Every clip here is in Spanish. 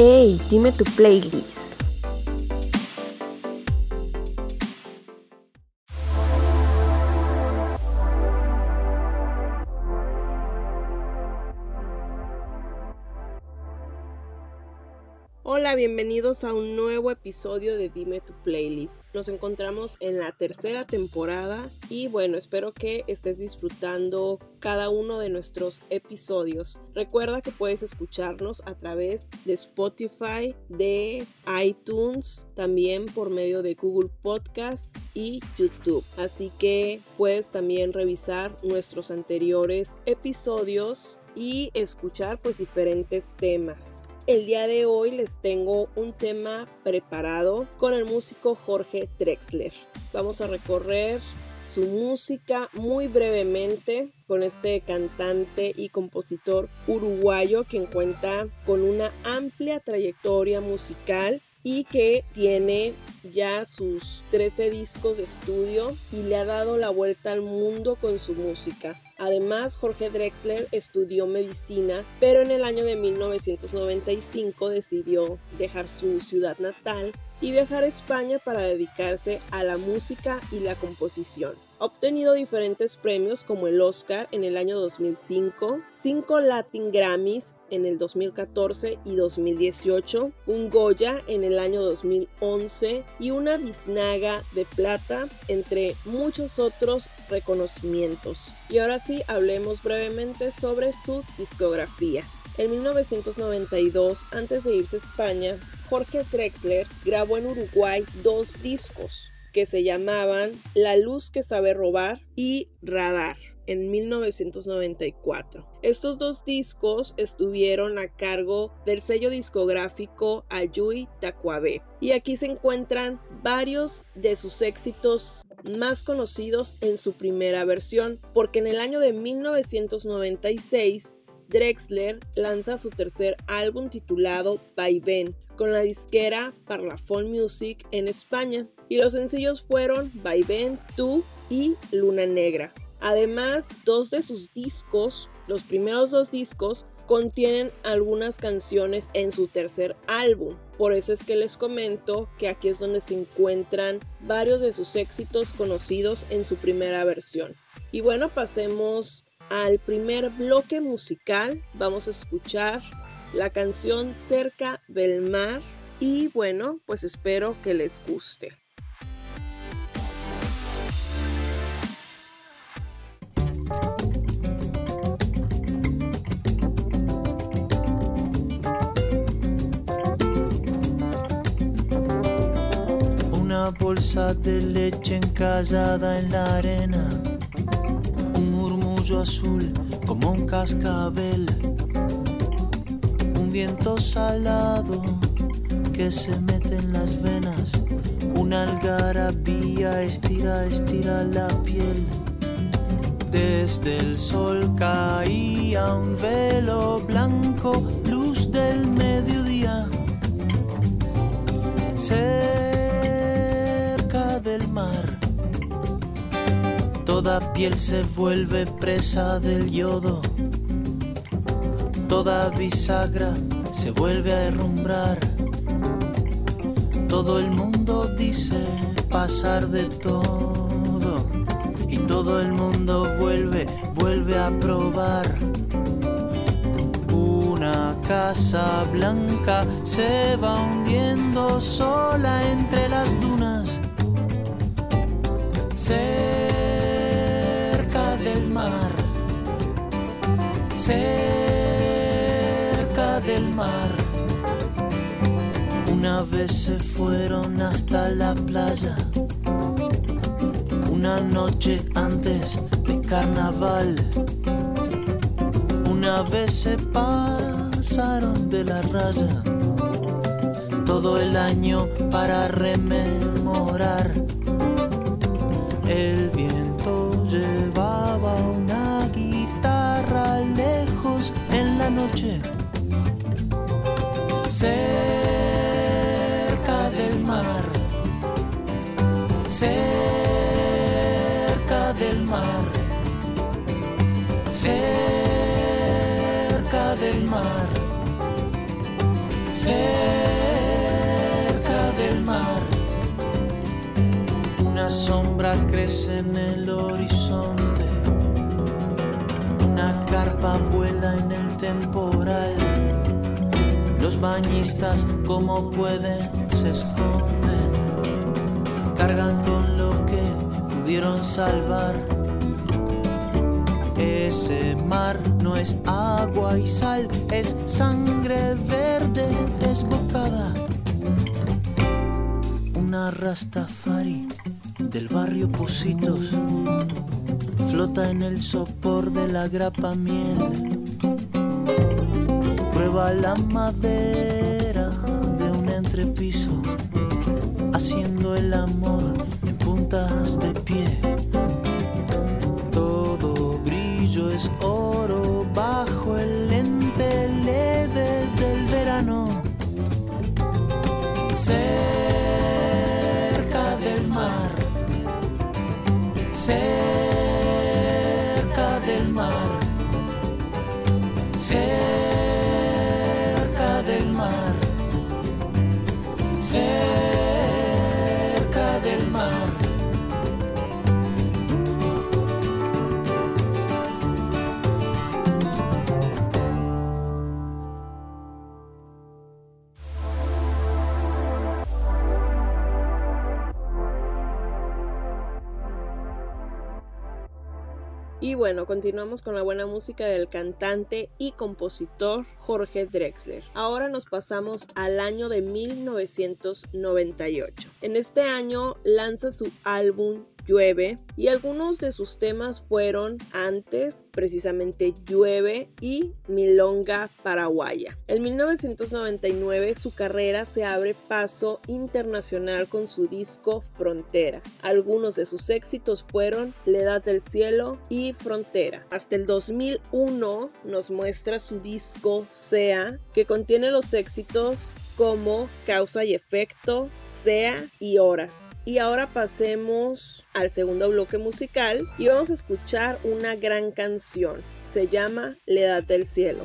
Hey, dime tu playlist. Bienvenidos a un nuevo episodio de Dime tu playlist. Nos encontramos en la tercera temporada y bueno, espero que estés disfrutando cada uno de nuestros episodios. Recuerda que puedes escucharnos a través de Spotify, de iTunes, también por medio de Google Podcast y YouTube. Así que puedes también revisar nuestros anteriores episodios y escuchar pues diferentes temas. El día de hoy les tengo un tema preparado con el músico Jorge Drexler. Vamos a recorrer su música muy brevemente con este cantante y compositor uruguayo quien cuenta con una amplia trayectoria musical y que tiene ya sus 13 discos de estudio y le ha dado la vuelta al mundo con su música. Además, Jorge Drexler estudió medicina, pero en el año de 1995 decidió dejar su ciudad natal y a España para dedicarse a la música y la composición. Ha obtenido diferentes premios como el Oscar en el año 2005, 5 Latin Grammys en el 2014 y 2018, un Goya en el año 2011 y una biznaga de plata, entre muchos otros reconocimientos. Y ahora sí, hablemos brevemente sobre su discografía. En 1992, antes de irse a España, Jorge Drexler grabó en Uruguay dos discos que se llamaban La luz que sabe robar y Radar en 1994. Estos dos discos estuvieron a cargo del sello discográfico Ayui Tacuabe y aquí se encuentran varios de sus éxitos más conocidos en su primera versión, porque en el año de 1996 Drexler lanza su tercer álbum titulado Ben con la disquera Parlophone Music en España y los sencillos fueron Ben, Tú y Luna Negra. Además, dos de sus discos, los primeros dos discos, contienen algunas canciones en su tercer álbum. Por eso es que les comento que aquí es donde se encuentran varios de sus éxitos conocidos en su primera versión. Y bueno, pasemos al primer bloque musical. Vamos a escuchar la canción Cerca del Mar. Y bueno, pues espero que les guste. Bolsa de leche encallada en la arena, un murmullo azul como un cascabel, un viento salado que se mete en las venas, una algarabía estira, estira la piel. Desde el sol caía un velo blanco, luz del mediodía. Se piel se vuelve presa del yodo. Toda bisagra se vuelve a herrumbrar. Todo el mundo dice pasar de todo. todo el mundo vuelve, vuelve a probar. Una casa blanca se va hundiendo sola entre las dunas. Cerca Cerca del mar. Una vez se fueron hasta la playa una noche antes de carnaval. Una vez se pasaron de la raya todo el año para rememorar. El viento Cerca del mar. Cerca del mar, cerca del mar, cerca del mar. Una sombra crece en el horizonte, una carpa vuela en el temporal. Los bañistas como pueden se esconden, cargan con lo que pudieron salvar. Ese mar no es agua y sal, es sangre verde desbocada. Una rastafari del barrio Positos flota en el sopor de la grapa miel. Prueba la madera de un entrepiso, haciendo el amor en puntas de pie. Todo brillo es oro bajo el lente leve del verano. Cerca del mar, cerca bueno, continuamos con la buena música del cantante y compositor Jorge Drexler. Ahora nos pasamos al año de 1998. En este año lanza su álbum Llueve y algunos de sus temas fueron antes, precisamente Llueve y Milonga Paraguaya. En 1999 su carrera se abre paso internacional con su disco Frontera. Algunos de sus éxitos fueron Le da del cielo y Frontera. Hasta el 2001 nos muestra su disco Sea que contiene los éxitos como Causa y Efecto, Sea y Horas. Y ahora pasemos al segundo bloque musical y vamos a escuchar una gran canción. Se llama Le Edad del Cielo.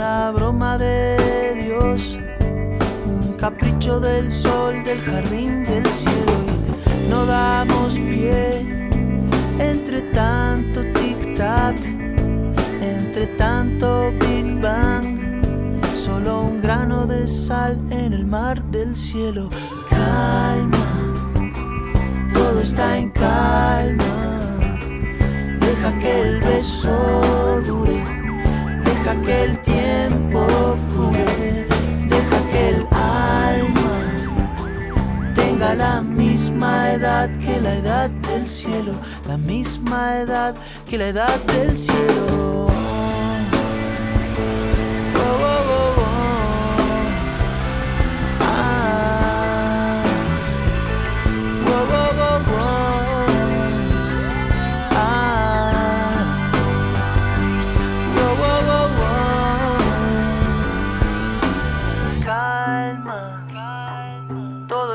Una broma de Dios, un capricho del sol, del jardín, del cielo. Y no damos pie entre tanto tic-tac, entre tanto Big Bang solo un grano de sal en el mar del cielo. Calma, todo está en calma. Deja que el beso dure, deja que el tiempo cure, deja que el alma tenga la misma edad que la edad del cielo, la misma edad que la edad del cielo.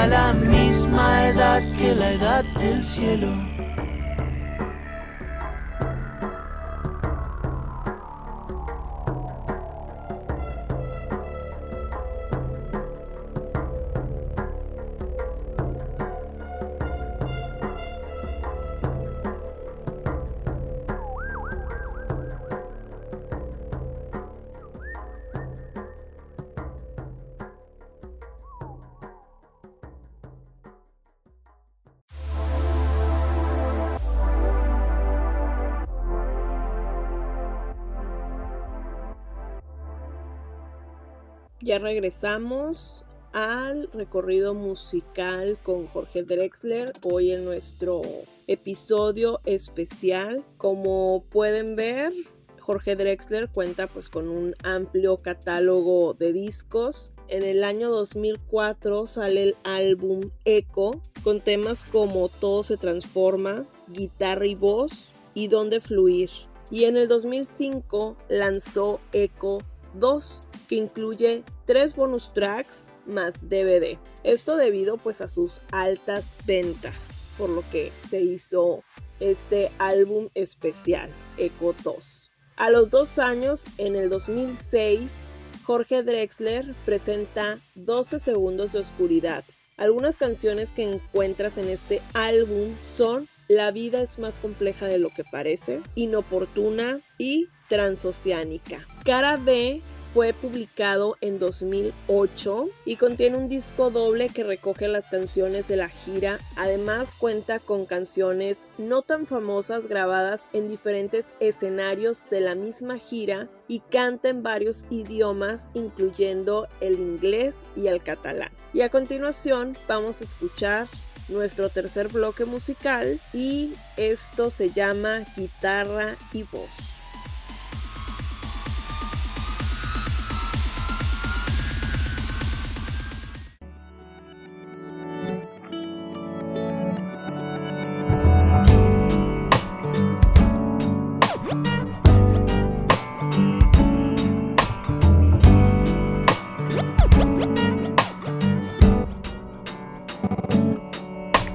tenga la misma edad que la edad del cielo. Ya regresamos al recorrido musical con Jorge Drexler, hoy en nuestro episodio especial. Como pueden ver, Jorge Drexler cuenta pues con un amplio catálogo de discos. En el año 2004 sale el álbum Echo con temas como Todo se transforma, Guitarra y voz y Dónde fluir. Y en el 2005 lanzó Echo 2 que incluye tres bonus tracks más DVD. Esto debido pues a sus altas ventas, por lo que se hizo este álbum especial, Echo 2. A los dos años, en el 2006, Jorge Drexler presenta 12 segundos de oscuridad. Algunas canciones que encuentras en este álbum son La vida es más compleja de lo que parece, Inoportuna y Transoceánica. Cara B fue publicado en 2008 y contiene un disco doble que recoge las canciones de la gira. Además cuenta con canciones no tan famosas grabadas en diferentes escenarios de la misma gira y canta en varios idiomas incluyendo el inglés y el catalán. Y a continuación vamos a escuchar nuestro tercer bloque musical y esto se llama guitarra y voz.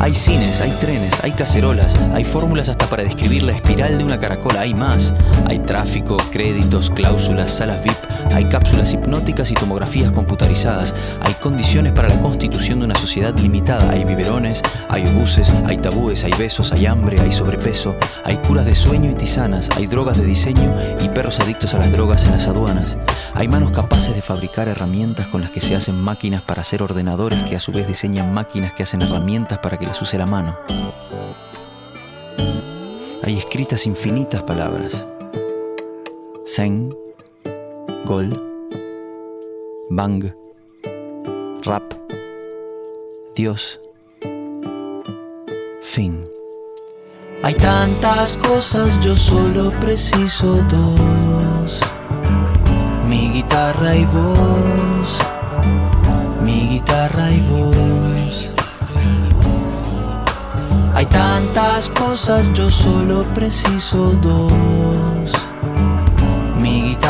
Hay cines, hay trenes, hay cacerolas, hay fórmulas hasta para describir la espiral de una caracola, hay más. Hay tráfico, créditos, cláusulas, salas VIP, hay cápsulas hipnóticas y tomografías computarizadas, hay condiciones para la constitución de una sociedad limitada, hay biberones, hay obuses, hay tabúes, hay besos, hay hambre, hay sobrepeso, hay curas de sueño y tisanas, hay drogas de diseño y perros adictos a las drogas en las aduanas. Hay manos capaces de fabricar herramientas con las que se hacen máquinas para hacer ordenadores que a su vez diseñan máquinas que hacen herramientas para que las use la mano. Hay escritas infinitas palabras. Zen, gol, bang, rap, Dios, fin. Hay tantas cosas, yo solo preciso dos. Mi guitarra y voz. Mi guitarra y voz. Hay tantas cosas, yo solo preciso dos.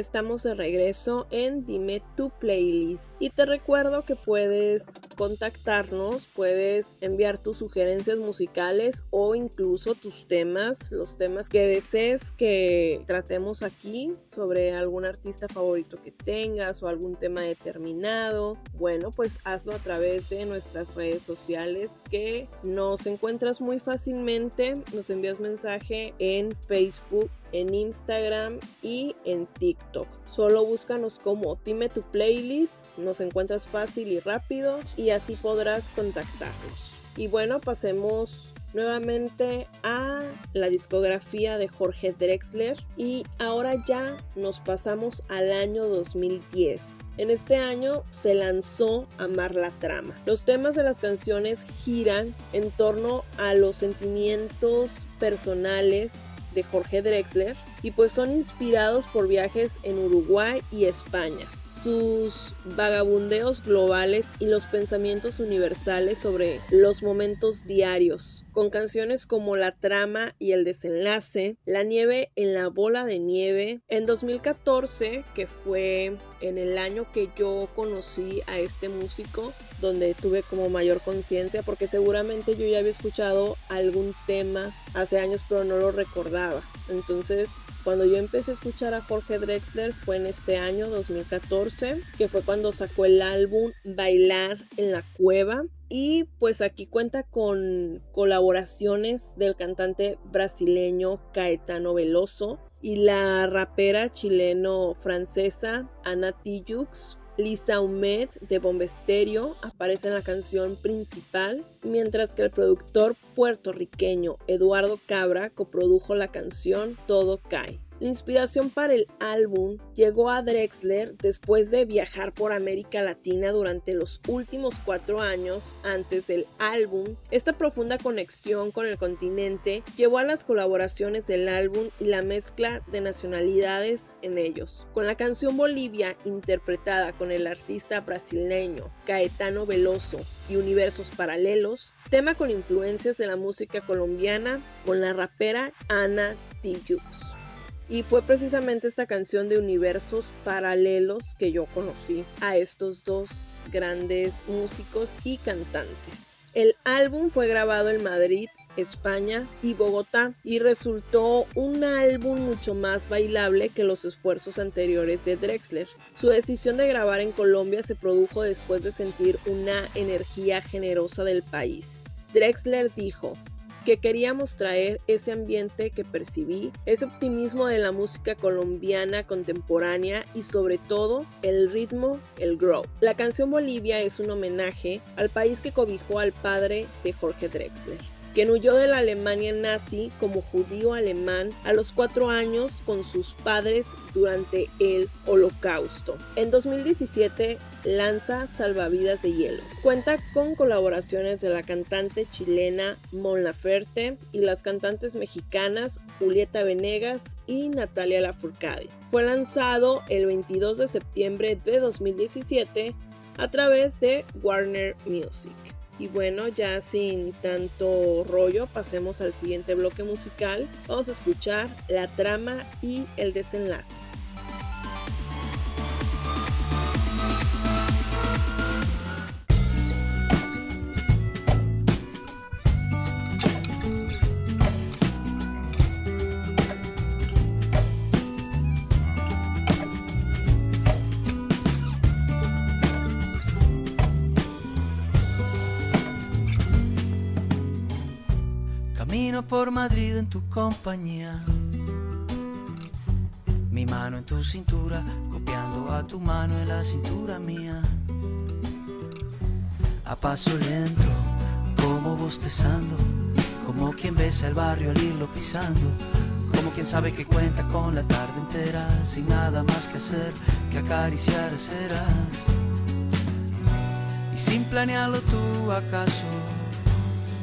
Estamos de regreso en Dime tu playlist y te recuerdo que puedes contactarnos, puedes enviar tus sugerencias musicales o incluso tus temas, los temas que desees que tratemos aquí sobre algún artista favorito que tengas o algún tema determinado. Bueno, pues hazlo a través de nuestras redes sociales que nos encuentras muy fácilmente. Nos envías mensaje en Facebook en Instagram y en TikTok. Solo búscanos como Dime tu playlist, nos encuentras fácil y rápido y así podrás contactarnos. Y bueno, pasemos nuevamente a la discografía de Jorge Drexler y ahora ya nos pasamos al año 2010. En este año se lanzó Amar la Trama. Los temas de las canciones giran en torno a los sentimientos personales de Jorge Drexler y pues son inspirados por viajes en Uruguay y España. Sus vagabundeos globales y los pensamientos universales sobre los momentos diarios, con canciones como La trama y el desenlace, La nieve en la bola de nieve. En 2014, que fue en el año que yo conocí a este músico, donde tuve como mayor conciencia, porque seguramente yo ya había escuchado algún tema hace años, pero no lo recordaba. Entonces, cuando yo empecé a escuchar a Jorge Drexler fue en este año 2014, que fue cuando sacó el álbum Bailar en la Cueva. Y pues aquí cuenta con colaboraciones del cantante brasileño Caetano Veloso y la rapera chileno-francesa Ana Tijoux. Lisa Humet de Bombesterio aparece en la canción principal, mientras que el productor puertorriqueño Eduardo Cabra coprodujo la canción Todo Cae. La inspiración para el álbum llegó a Drexler después de viajar por América Latina durante los últimos cuatro años antes del álbum. Esta profunda conexión con el continente llevó a las colaboraciones del álbum y la mezcla de nacionalidades en ellos. Con la canción Bolivia interpretada con el artista brasileño Caetano Veloso y Universos Paralelos, tema con influencias de la música colombiana con la rapera Ana Tijoux. Y fue precisamente esta canción de universos paralelos que yo conocí a estos dos grandes músicos y cantantes. El álbum fue grabado en Madrid, España y Bogotá y resultó un álbum mucho más bailable que los esfuerzos anteriores de Drexler. Su decisión de grabar en Colombia se produjo después de sentir una energía generosa del país. Drexler dijo, que queríamos traer ese ambiente que percibí, ese optimismo de la música colombiana contemporánea y sobre todo el ritmo, el grow. La canción Bolivia es un homenaje al país que cobijó al padre de Jorge Drexler quien huyó de la Alemania nazi como judío alemán a los cuatro años con sus padres durante el Holocausto. En 2017 lanza Salvavidas de Hielo. Cuenta con colaboraciones de la cantante chilena Mon Laferte y las cantantes mexicanas Julieta Venegas y Natalia Lafourcade. Fue lanzado el 22 de septiembre de 2017 a través de Warner Music. Y bueno, ya sin tanto rollo, pasemos al siguiente bloque musical. Vamos a escuchar la trama y el desenlace. Por Madrid en tu compañía. Mi mano en tu cintura, copiando a tu mano en la cintura mía. A paso lento, como bostezando, como quien besa el barrio al irlo pisando. Como quien sabe que cuenta con la tarde entera, sin nada más que hacer que acariciar ceras. Y sin planearlo tú acaso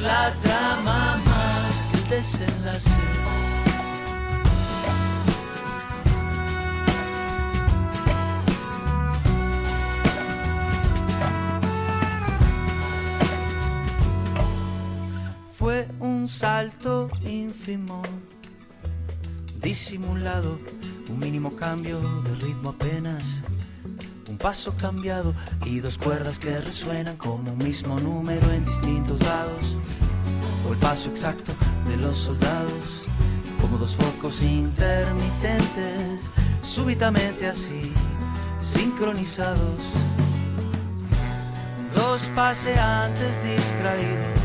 la trama más que el desenlace. Fue un salto ínfimo, disimulado, un mínimo cambio de ritmo apenas paso cambiado y dos cuerdas que resuenan como un mismo número en distintos lados, o el paso exacto de los soldados, como dos focos intermitentes, súbitamente así, sincronizados, dos paseantes distraídos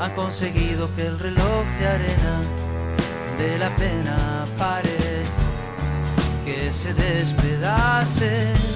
han conseguido que el reloj de arena de la pena pare, que se despedace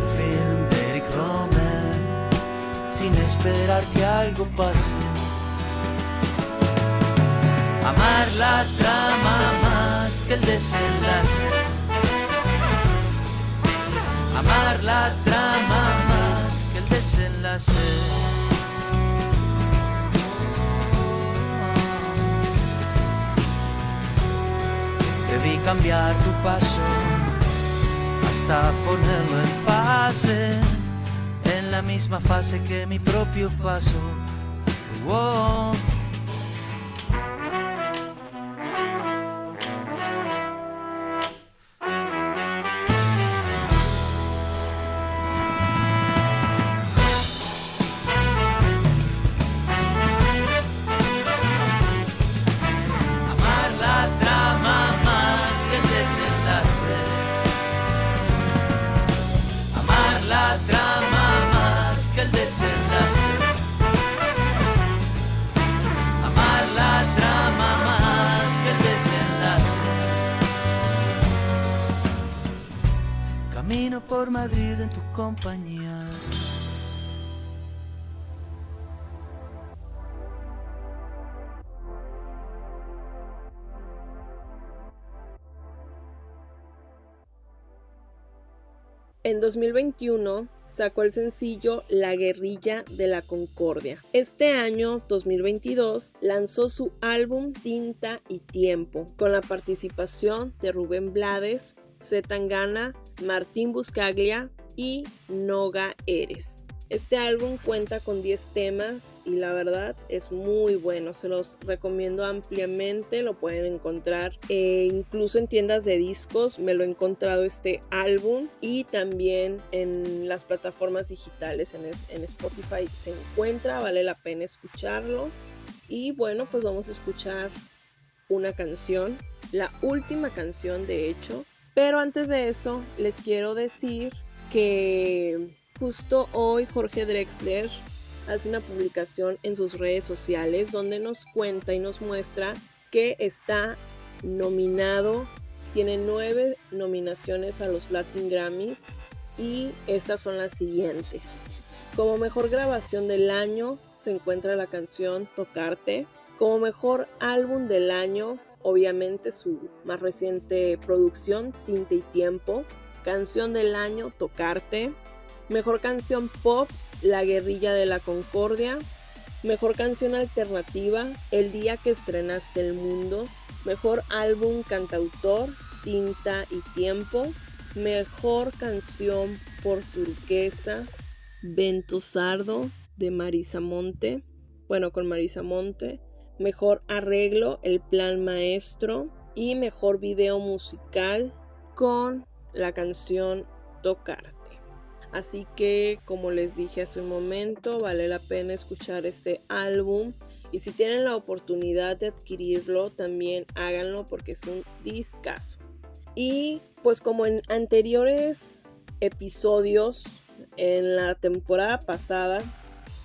esperar que algo pase. Amar la trama más que el desenlace. Amar la trama más que el desenlace. Debí cambiar tu paso hasta ponerlo en fase, misma fase que mi propio paso. Wow. Compañía. En 2021 sacó el sencillo La guerrilla de la concordia. Este año, 2022, lanzó su álbum Tinta y Tiempo, con la participación de Rubén Blades, Zetangana, Martín Buscaglia y Noga Eres. Este álbum cuenta con 10 temas y la verdad es muy bueno, se los recomiendo ampliamente, lo pueden encontrar eh, incluso en tiendas de discos, me lo he encontrado este álbum y también en las plataformas digitales, en, Spotify se encuentra, vale la pena escucharlo. Y bueno, pues vamos a escuchar una canción, la última canción de hecho, pero antes de eso les quiero decir que justo hoy Jorge Drexler hace una publicación en sus redes sociales donde nos cuenta y nos muestra que está nominado, tiene nueve nominaciones a los Latin Grammys y estas son las siguientes. Como mejor grabación del año se encuentra la canción Tocarte. Como mejor álbum del año, obviamente su más reciente producción, Tinte y Tiempo. Canción del año, Tocarte. Mejor canción pop, La guerrilla de la concordia. Mejor canción alternativa, El día que estrenaste el mundo. Mejor álbum cantautor, Tinta y Tiempo. Mejor canción por turquesa, Vento Sardo de Marisa Monte. Bueno, con Marisa Monte. Mejor arreglo, El Plan Maestro. Y mejor video musical con la canción Tocarte. Así que, como les dije hace un momento, vale la pena escuchar este álbum. Y si tienen la oportunidad de adquirirlo, también háganlo porque es un discazo. Y pues como en anteriores episodios, en la temporada pasada,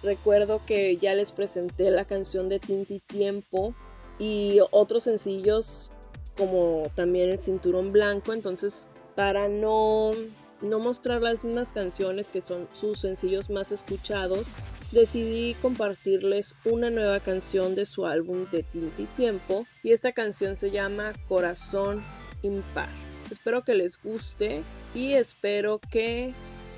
recuerdo que ya les presenté la canción de Tinti Tiempo y otros sencillos como también el Cinturón Blanco. Entonces, para no no mostrar las mismas canciones que son sus sencillos más escuchados, decidí compartirles una nueva canción de su álbum de Tinta y Tiempo y esta canción se llama Corazón Impar. Espero que les guste y espero que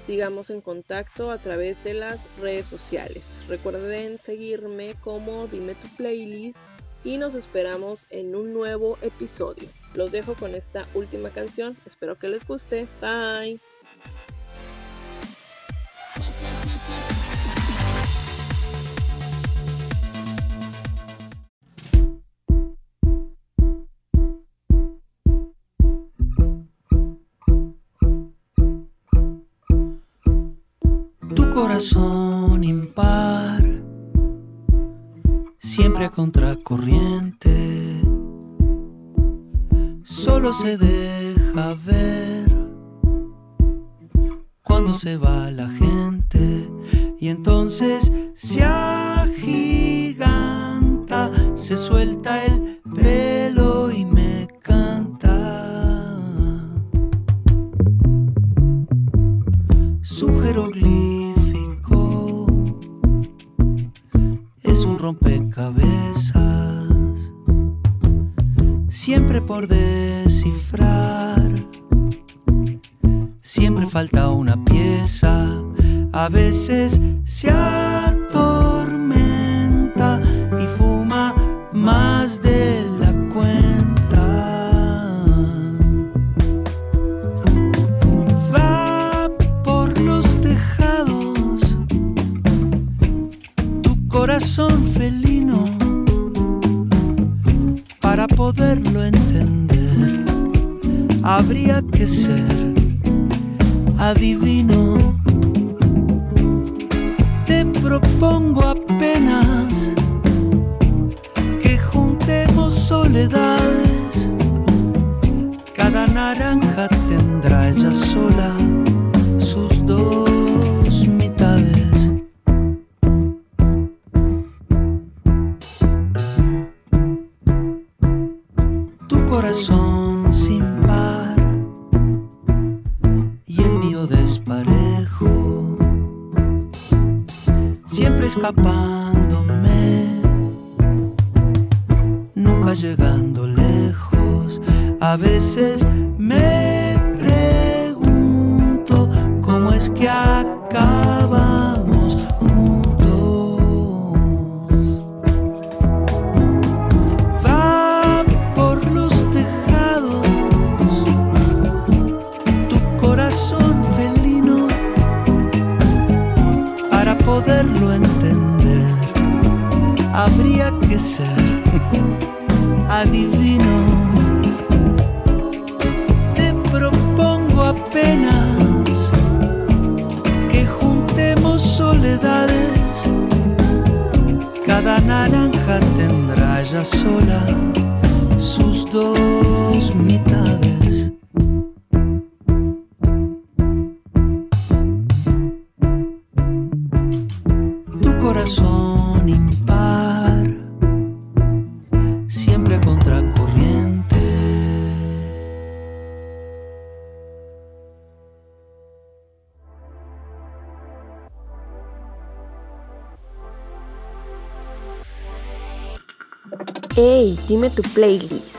sigamos en contacto a través de las redes sociales. Recuerden seguirme como Dime tu playlist y nos esperamos en un nuevo episodio. Los dejo con esta última canción, espero que les guste. Bye. Tu corazón impar, siempre a contracorriente, solo se deja ver cuando se va la gente. Y entonces se agiganta, se suelta el por descifrar, siempre falta una pieza, a veces se atormenta habría que ser adivino. Te propongo apenas que juntemos soledades. Cada naranja tendrá ella sola que ser. Adivino. Te propongo apenas que juntemos soledades. Cada naranja tendrá ya sola ¡Ey! Dime tu playlist.